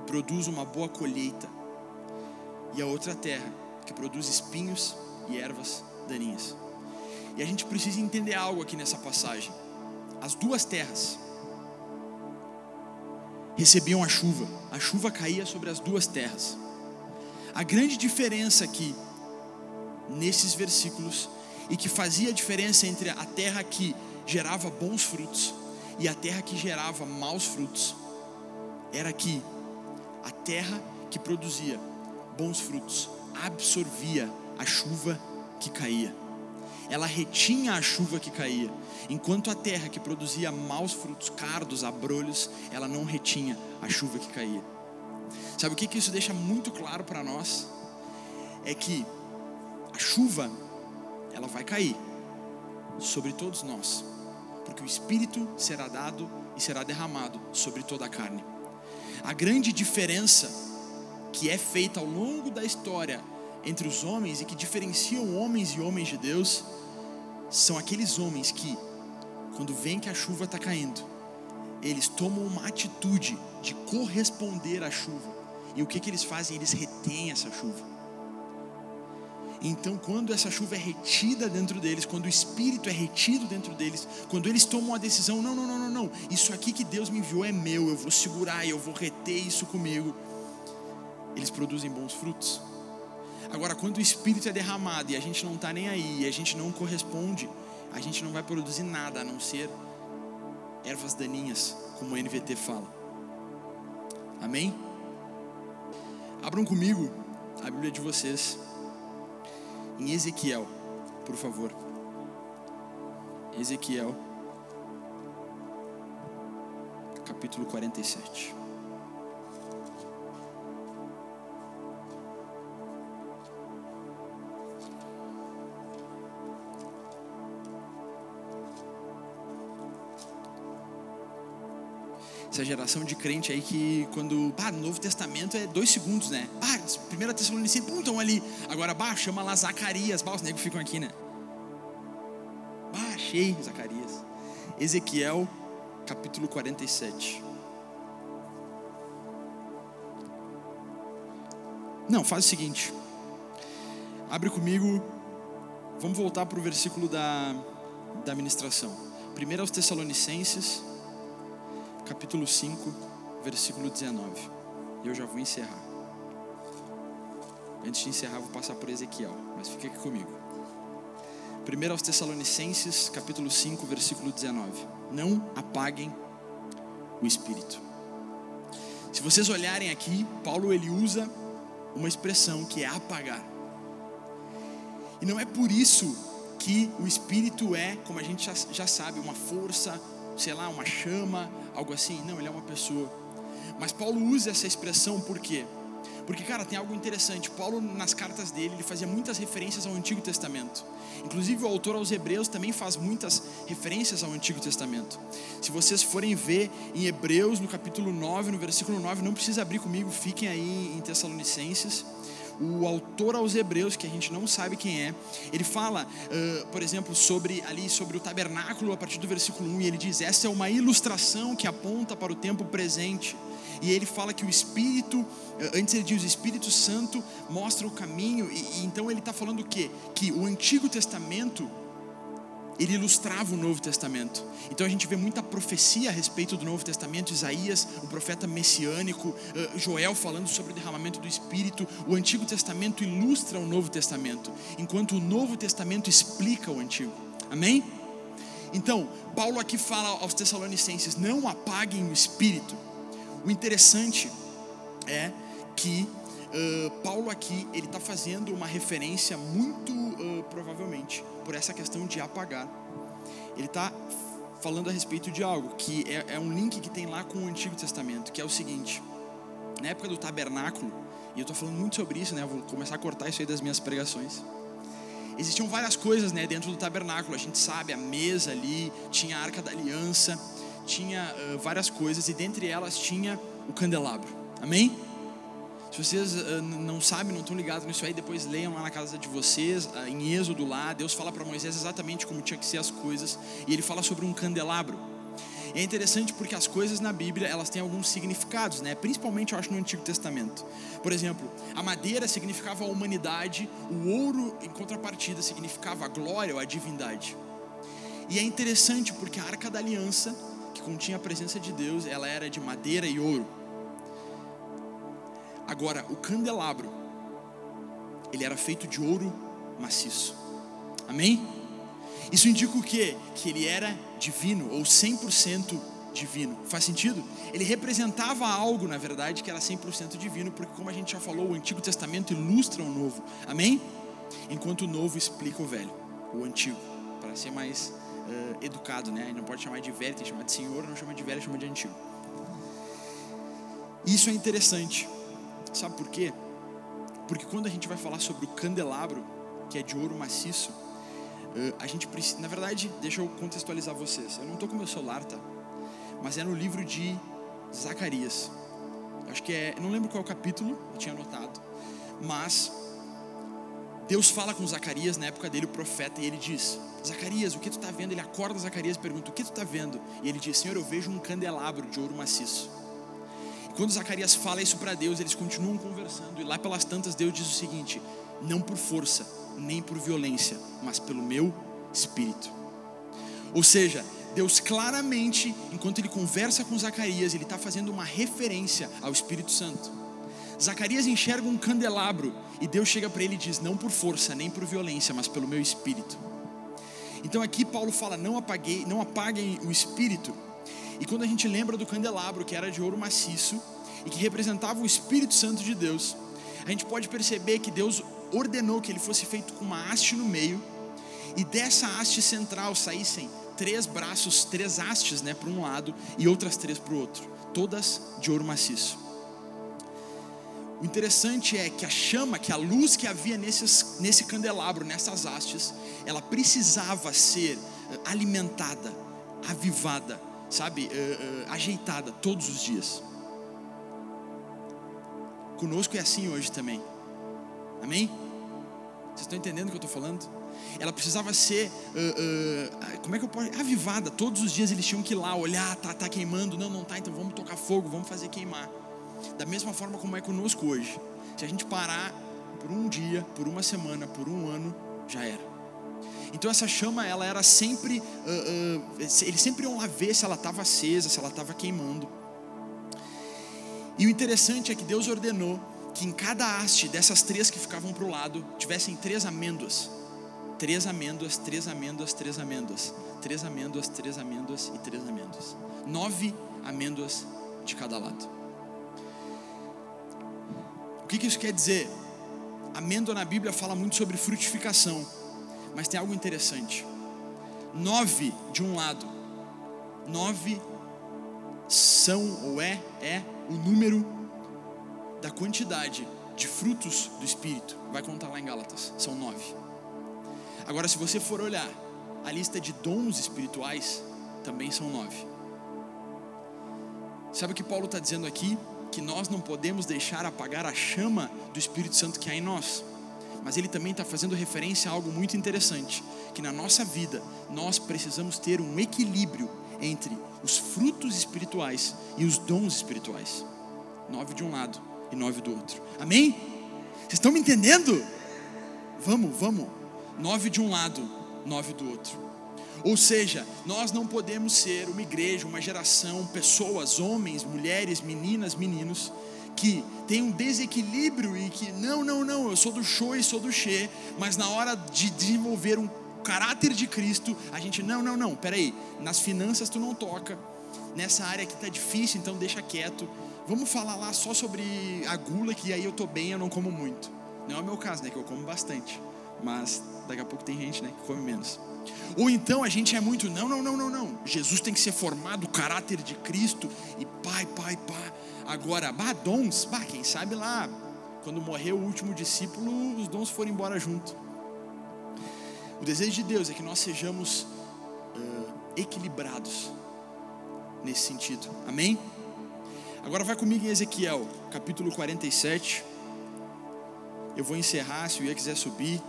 e produz uma boa colheita, e a outra terra que produz espinhos e ervas daninhas. E a gente precisa entender algo aqui nessa passagem. As duas terras recebiam a chuva, a chuva caía sobre as duas terras. A grande diferença aqui, nesses versículos, e que fazia a diferença entre a terra que gerava bons frutos e a terra que gerava maus frutos era que a terra que produzia bons frutos, absorvia a chuva que caía. Ela retinha a chuva que caía, enquanto a terra que produzia maus frutos, cardos, abrolhos, ela não retinha a chuva que caía. Sabe o que, que isso deixa muito claro para nós? É que a chuva, ela vai cair sobre todos nós, porque o Espírito será dado e será derramado sobre toda a carne. A grande diferença que é feita ao longo da história entre os homens e que diferenciam homens e homens de Deus são aqueles homens que, quando vem que a chuva está caindo, eles tomam uma atitude de corresponder à chuva. E o que, que eles fazem? Eles retêm essa chuva. Então, quando essa chuva é retida dentro deles, quando o Espírito é retido dentro deles, quando eles tomam a decisão: não, não, não, não, não, isso aqui que Deus me enviou é meu, eu vou segurar, eu vou reter isso comigo, eles produzem bons frutos. Agora, quando o Espírito é derramado e a gente não está nem aí, e a gente não corresponde, a gente não vai produzir nada a não ser ervas daninhas, como o NVT fala. Amém? Abram comigo a Bíblia de vocês em Ezequiel, por favor. Ezequiel, capítulo 47. essa geração de crente aí que quando, pá, no Novo Testamento é dois segundos, né? Pá, primeira Tessalonicense, pum, estão ali. Agora, bah, chama lá Zacarias, bah, os negros ficam aqui, né? Bah, achei Zacarias. Ezequiel, capítulo 47. Não, faz o seguinte. Abre comigo. Vamos voltar para o versículo da, da ministração. Primeiro aos Tessalonicenses, capítulo 5, versículo 19. Eu já vou encerrar. Antes de encerrar, vou passar por Ezequiel, mas fique aqui comigo. Primeiro aos Tessalonicenses, capítulo 5, versículo 19. Não apaguem o espírito. Se vocês olharem aqui, Paulo ele usa uma expressão que é apagar. E não é por isso que o espírito é, como a gente já, já sabe, uma força, sei lá, uma chama, algo assim. Não, ele é uma pessoa. Mas Paulo usa essa expressão por quê? Porque, cara, tem algo interessante. Paulo, nas cartas dele, ele fazia muitas referências ao Antigo Testamento. Inclusive, o autor aos Hebreus também faz muitas referências ao Antigo Testamento. Se vocês forem ver em Hebreus, no capítulo 9, no versículo 9, não precisa abrir comigo, fiquem aí em Tessalonicenses o autor aos Hebreus, que a gente não sabe quem é, ele fala, uh, por exemplo, sobre ali sobre o tabernáculo a partir do versículo 1, e ele diz: essa é uma ilustração que aponta para o tempo presente. E ele fala que o Espírito, antes ele diz, o Espírito Santo mostra o caminho, e, e então ele está falando o quê? Que o Antigo Testamento ele ilustrava o Novo Testamento. Então a gente vê muita profecia a respeito do Novo Testamento, Isaías, o profeta messiânico, eh, Joel falando sobre o derramamento do Espírito. O Antigo Testamento ilustra o Novo Testamento, enquanto o Novo Testamento explica o Antigo. Amém? Então, Paulo aqui fala aos Tessalonicenses: não apaguem o Espírito. O interessante é que uh, Paulo aqui ele está fazendo uma referência muito uh, provavelmente por essa questão de apagar. Ele está falando a respeito de algo que é, é, um link que tem lá com o Antigo Testamento, que é o seguinte: na época do tabernáculo, e eu estou falando muito sobre isso, né? Vou começar a cortar isso aí das minhas pregações. Existiam várias coisas, né, dentro do tabernáculo. A gente sabe a mesa ali, tinha a arca da aliança, tinha uh, várias coisas e dentre elas tinha o candelabro. Amém? Se vocês uh, não sabem, não estão ligados nisso aí, depois leiam lá na casa de vocês, uh, em Êxodo lá, Deus fala para Moisés exatamente como tinha que ser as coisas, e ele fala sobre um candelabro. E é interessante porque as coisas na Bíblia, elas têm alguns significados, né? Principalmente eu acho no Antigo Testamento. Por exemplo, a madeira significava a humanidade, o ouro em contrapartida significava a glória ou a divindade. E é interessante porque a Arca da Aliança, que continha a presença de Deus, ela era de madeira e ouro. Agora, o candelabro, ele era feito de ouro maciço. Amém? Isso indica o quê? Que ele era divino ou 100% divino. Faz sentido? Ele representava algo, na verdade, que era 100% divino, porque, como a gente já falou, o Antigo Testamento ilustra o Novo. Amém? Enquanto o Novo explica o Velho, o Antigo, para ser mais uh, educado, né? Não pode chamar de velho, tem que chamar de senhor, não chama de velho, chama de antigo. Isso é interessante. Sabe por quê? Porque quando a gente vai falar sobre o candelabro, que é de ouro maciço, uh, a gente precisa. Na verdade, deixa eu contextualizar vocês. Eu não estou com meu celular, tá? Mas é no livro de Zacarias. Acho que é. Não lembro qual é o capítulo, eu tinha anotado. Mas Deus fala com Zacarias na época dele, o profeta, e ele diz: Zacarias, o que tu está vendo? Ele acorda Zacarias e pergunta: O que tu está vendo? E ele diz: Senhor, eu vejo um candelabro de ouro maciço. E quando Zacarias fala isso para Deus, eles continuam conversando, e lá pelas tantas, Deus diz o seguinte: Não por força, nem por violência, mas pelo meu espírito. Ou seja, Deus claramente, enquanto ele conversa com Zacarias, ele está fazendo uma referência ao Espírito Santo. Zacarias enxerga um candelabro e Deus chega para ele e diz: Não por força, nem por violência, mas pelo meu espírito. Então aqui Paulo fala: Não apaguei, não apaguem o espírito. E quando a gente lembra do candelabro que era de ouro maciço e que representava o Espírito Santo de Deus, a gente pode perceber que Deus ordenou que ele fosse feito com uma haste no meio e dessa haste central saíssem três braços, três hastes, né, para um lado e outras três para o outro, todas de ouro maciço. O interessante é que a chama, que a luz que havia nesses, nesse candelabro, nessas hastes, ela precisava ser eh, alimentada, avivada, sabe, uh, uh, ajeitada todos os dias. Conosco é assim hoje também. Amém? Vocês estão entendendo o que eu estou falando? Ela precisava ser, uh, como é que eu posso, avivada. Todos os dias eles tinham que ir lá olhar, tá, tá queimando, não, não tá, então vamos tocar fogo, vamos fazer queimar. Da mesma forma como é conosco hoje. Se a gente parar por um dia, por uma semana, por um ano, já era. Então essa chama, ela era sempre, uh, uh, eles sempre iam lá ver se ela estava acesa, se ela estava queimando. E o interessante é que Deus ordenou que em cada haste dessas três que ficavam para o lado tivessem três amêndoas. Três amêndoas, três amêndoas, três amêndoas. Três amêndoas, três amêndoas e três amêndoas. Nove amêndoas de cada lado que, que isso quer dizer? Amêndoa na Bíblia fala muito sobre frutificação, mas tem algo interessante. Nove de um lado, nove são ou é é o número da quantidade de frutos do Espírito. Vai contar lá em Gálatas, são nove. Agora, se você for olhar a lista de dons espirituais, também são nove. Sabe o que Paulo está dizendo aqui? Que nós não podemos deixar apagar a chama do Espírito Santo que há em nós. Mas ele também está fazendo referência a algo muito interessante: que na nossa vida nós precisamos ter um equilíbrio entre os frutos espirituais e os dons espirituais. Nove de um lado e nove do outro. Amém? Vocês estão me entendendo? Vamos, vamos. Nove de um lado, nove do outro. Ou seja, nós não podemos ser uma igreja, uma geração, pessoas, homens, mulheres, meninas, meninos, que tem um desequilíbrio e que, não, não, não, eu sou do show e sou do che, mas na hora de desenvolver um caráter de Cristo, a gente, não, não, não, peraí, nas finanças tu não toca, nessa área que tá difícil, então deixa quieto, vamos falar lá só sobre a gula, que aí eu tô bem, eu não como muito. Não é o meu caso, né, que eu como bastante, mas daqui a pouco tem gente, né, que come menos. Ou então a gente é muito, não, não, não, não, não. Jesus tem que ser formado, o caráter de Cristo, e pai, pai, pai. Agora, bah, dons, bah, quem sabe lá, quando morreu o último discípulo, os dons foram embora junto. O desejo de Deus é que nós sejamos uh, equilibrados nesse sentido, amém? Agora vai comigo em Ezequiel, capítulo 47. Eu vou encerrar, se o Ia quiser subir.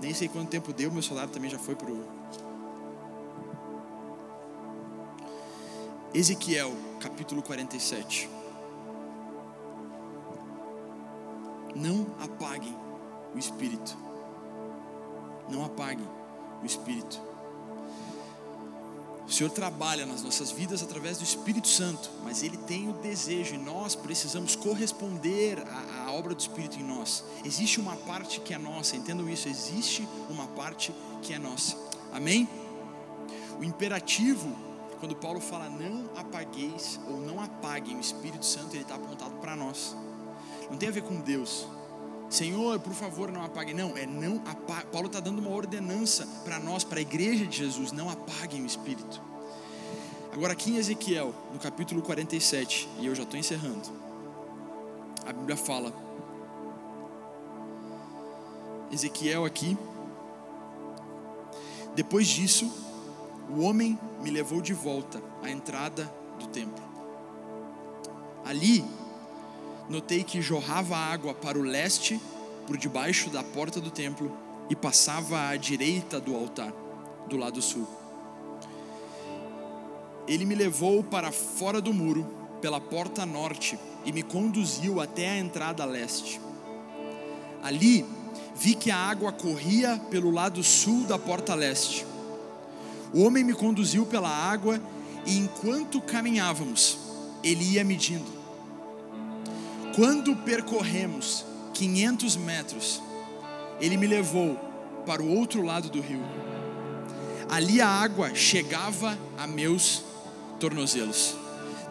Nem sei quanto tempo deu, meu salário também já foi pro. Ezequiel, capítulo 47. Não apaguem o espírito. Não apaguem o espírito. O Senhor trabalha nas nossas vidas através do Espírito Santo, mas Ele tem o desejo e nós precisamos corresponder à, à, obra do Espírito em nós. Existe uma parte que é nossa, entendam isso, existe uma parte que é nossa. Amém? O imperativo quando Paulo fala não apagueis ou não apaguem o Espírito Santo, ele está apontado para nós. Não tem a ver com Deus. Senhor, por favor, não apaguem. Não, é não apaguem. Paulo está dando uma ordenança para nós, para a igreja de Jesus: não apaguem o Espírito. Agora, aqui em Ezequiel, no capítulo 47, e eu já estou encerrando, a Bíblia fala. Ezequiel aqui. Depois disso, o homem me levou de volta à entrada do templo. Ali, notei que jorrava água para o leste, por debaixo da porta do templo, e passava à direita do altar, do lado sul. Ele me levou para fora do muro, pela porta norte, e me conduziu até a entrada leste. Ali, vi que a água corria pelo lado sul da porta leste o homem me conduziu pela água e enquanto caminhávamos, ele ia medindo. Quando percorremos 500 metros, ele me levou para o outro lado do rio. Ali a água chegava a meus tornozelos.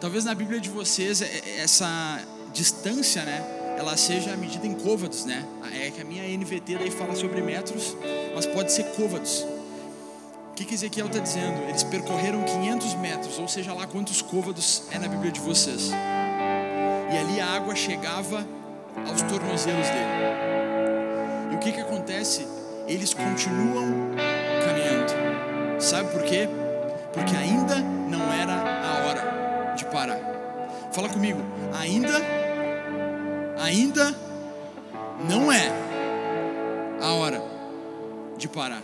Talvez na Bíblia de vocês é, é, essa distância, né, ela seja medida em côvados, né? É que a minha NVT daí fala sobre metros, mas pode ser côvados que, que Ezequiel está dizendo? Eles percorreram 500 metros, ou seja lá quantos côvados é na Bíblia de vocês. E ali a água chegava aos tornozelos dele. E o que, que acontece? Eles continuam caminhando. Sabe por quê? Porque ainda não era a hora de parar. Fala comigo. Ainda, ainda não é a hora de parar.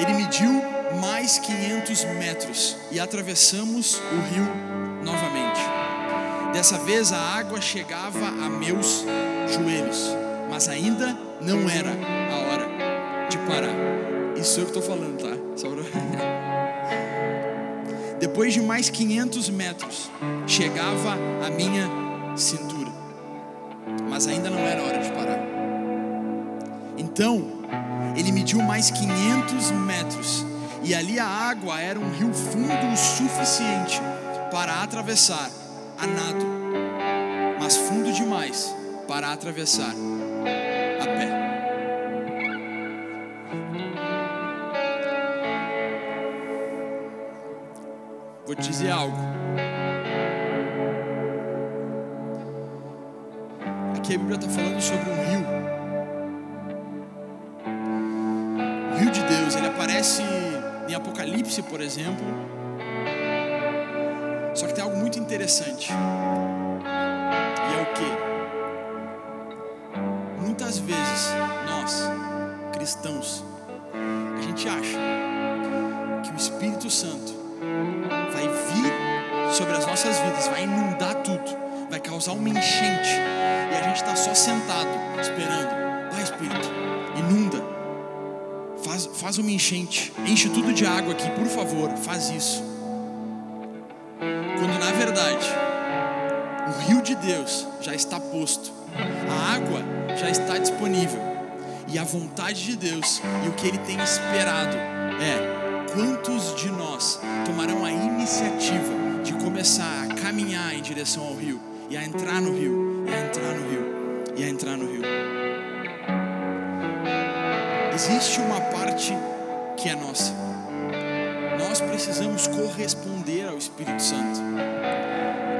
Ele mediu mais 500 metros e atravessamos o rio novamente. Dessa vez a água chegava a meus joelhos, mas ainda não era a hora de parar. Isso é o que estou falando, tá? Depois de mais 500 metros, chegava a minha cintura, mas ainda não era hora de parar. Então, ele mediu mais 500 metros e ali a água era um rio fundo o suficiente para atravessar a nado, mas fundo demais para atravessar a pé. Vou te dizer algo. Aqui a Bíblia está falando sobre um rio aparece em Apocalipse, por exemplo. Só que tem algo muito interessante. E é o que? Muitas vezes nós, cristãos, a gente acha que o Espírito Santo vai vir sobre as nossas vidas, vai inundar tudo, vai causar uma enchente, e a gente está só sentado esperando. Vai, Espírito, inunda Faz, faz uma enchente, enche tudo de água aqui, por favor, faz isso. Quando na verdade o rio de Deus já está posto, a água já está disponível, e a vontade de Deus e o que Ele tem esperado é: quantos de nós tomarão a iniciativa de começar a caminhar em direção ao rio, e a entrar no rio, e a entrar no rio, e a entrar no rio? Existe uma parte que é nossa. Nós precisamos corresponder ao Espírito Santo.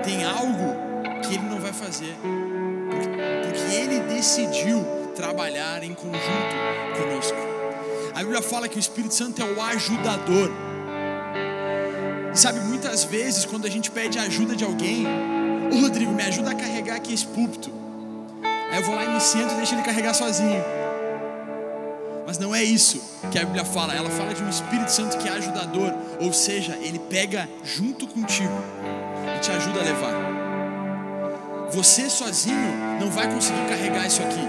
Tem algo que ele não vai fazer, porque ele decidiu trabalhar em conjunto conosco. A Bíblia fala que o Espírito Santo é o ajudador. E sabe, muitas vezes quando a gente pede ajuda de alguém, o Rodrigo me ajuda a carregar aqui esse púlpito. Aí eu vou lá e me sento e deixo ele carregar sozinho. Mas não é isso que a Bíblia fala. Ela fala de um Espírito Santo que é ajudador, ou seja, ele pega junto contigo e te ajuda a levar. Você sozinho não vai conseguir carregar isso aqui.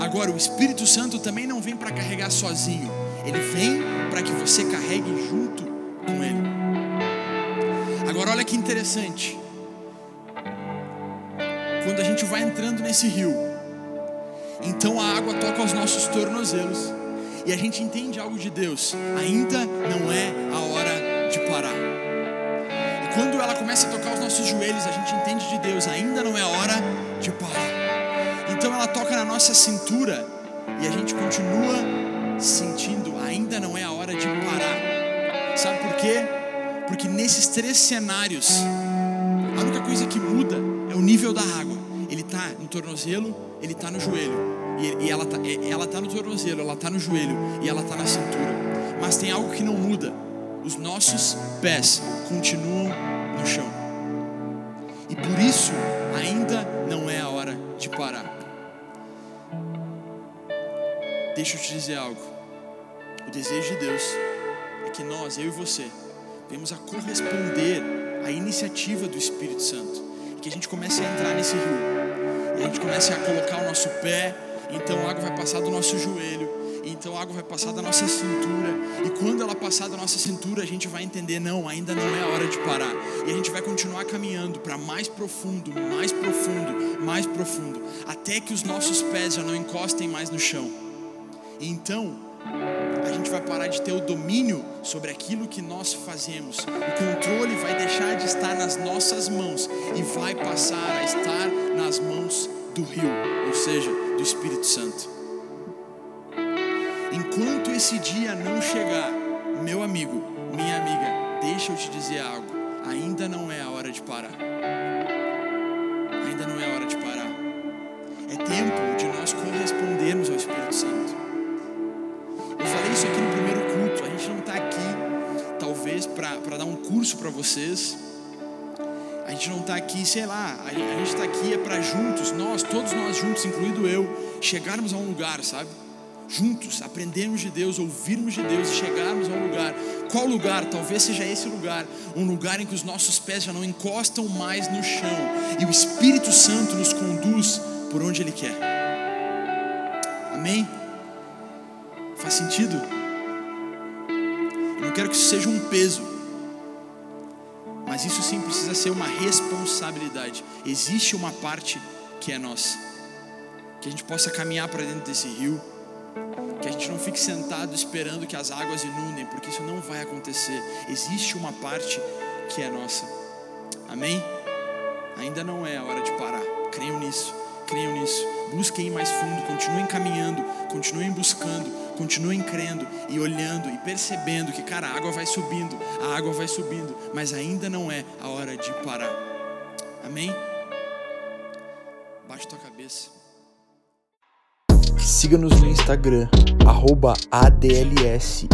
Agora, o Espírito Santo também não vem para carregar sozinho. Ele vem para que você carregue junto com ele. Agora, olha que interessante. Quando a gente vai entrando nesse rio, então a água toca os nossos tornozelos. e a gente entende algo de Deus, ainda não é a hora de parar. E quando ela começa a tocar os nossos joelhos, a gente entende de Deus, ainda não é a hora de parar. Então ela toca na nossa cintura e a gente continua sentindo, ainda não é a hora de parar. Sabe por quê? Porque nesses três cenários, a única coisa que muda é o nível da água. Ele está no tornozelo, ele está no joelho. E, ela está ela tá no tornozelo, ela está no joelho e ela está na cintura. Mas tem algo que não muda. Os nossos pés continuam no chão. E por isso ainda não é a hora de parar. Deixa eu te dizer algo. O desejo de Deus é que nós, eu e você, venhamos a corresponder à iniciativa do Espírito Santo. E que a gente comece a entrar nesse rio. E a gente comece a colocar o nosso pé, então a água vai passar do nosso joelho, então a água vai passar da nossa cintura, e quando ela passar da nossa cintura, a gente vai entender: não, ainda não é a hora de parar, e a gente vai continuar caminhando para mais profundo, mais profundo, mais profundo, até que os nossos pés já não encostem mais no chão. E então, a gente vai parar de ter o domínio sobre aquilo que nós fazemos. O controle vai deixar de estar nas nossas mãos e vai passar a estar nas mãos do rio, ou seja, do Espírito Santo. Enquanto esse dia não chegar, meu amigo, minha amiga, deixa eu te dizer algo. Ainda não é a hora de parar. Ainda não é a hora de parar. É tempo de nós correspondermos ao Espírito Santo. Eu falei isso aqui no primeiro culto. A gente não está aqui, talvez, para dar um curso para vocês. A gente não está aqui, sei lá, a gente está aqui é para juntos, nós, todos nós juntos, incluído eu, chegarmos a um lugar, sabe? Juntos, aprendermos de Deus, ouvirmos de Deus e chegarmos a um lugar. Qual lugar? Talvez seja esse lugar, um lugar em que os nossos pés já não encostam mais no chão e o Espírito Santo nos conduz por onde Ele quer. Amém? Faz sentido? Eu não quero que isso seja um peso, mas isso sim precisa ser uma responsabilidade. Existe uma parte que é nossa. Que a gente possa caminhar para dentro desse rio. Que a gente não fique sentado esperando que as águas inundem, porque isso não vai acontecer. Existe uma parte que é nossa. Amém? Ainda não é a hora de parar. Creiam nisso. Creiam nisso. Busquem mais fundo. Continuem caminhando. Continuem buscando continuem crendo e olhando e percebendo que, cara, a água vai subindo, a água vai subindo, mas ainda não é a hora de parar. Amém? Baixa tua cabeça. Siga-nos no Instagram, arroba ADLSEF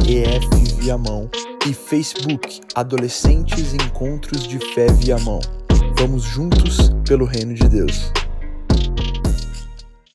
e Facebook Adolescentes Encontros de Fé Viamão. Vamos juntos pelo Reino de Deus.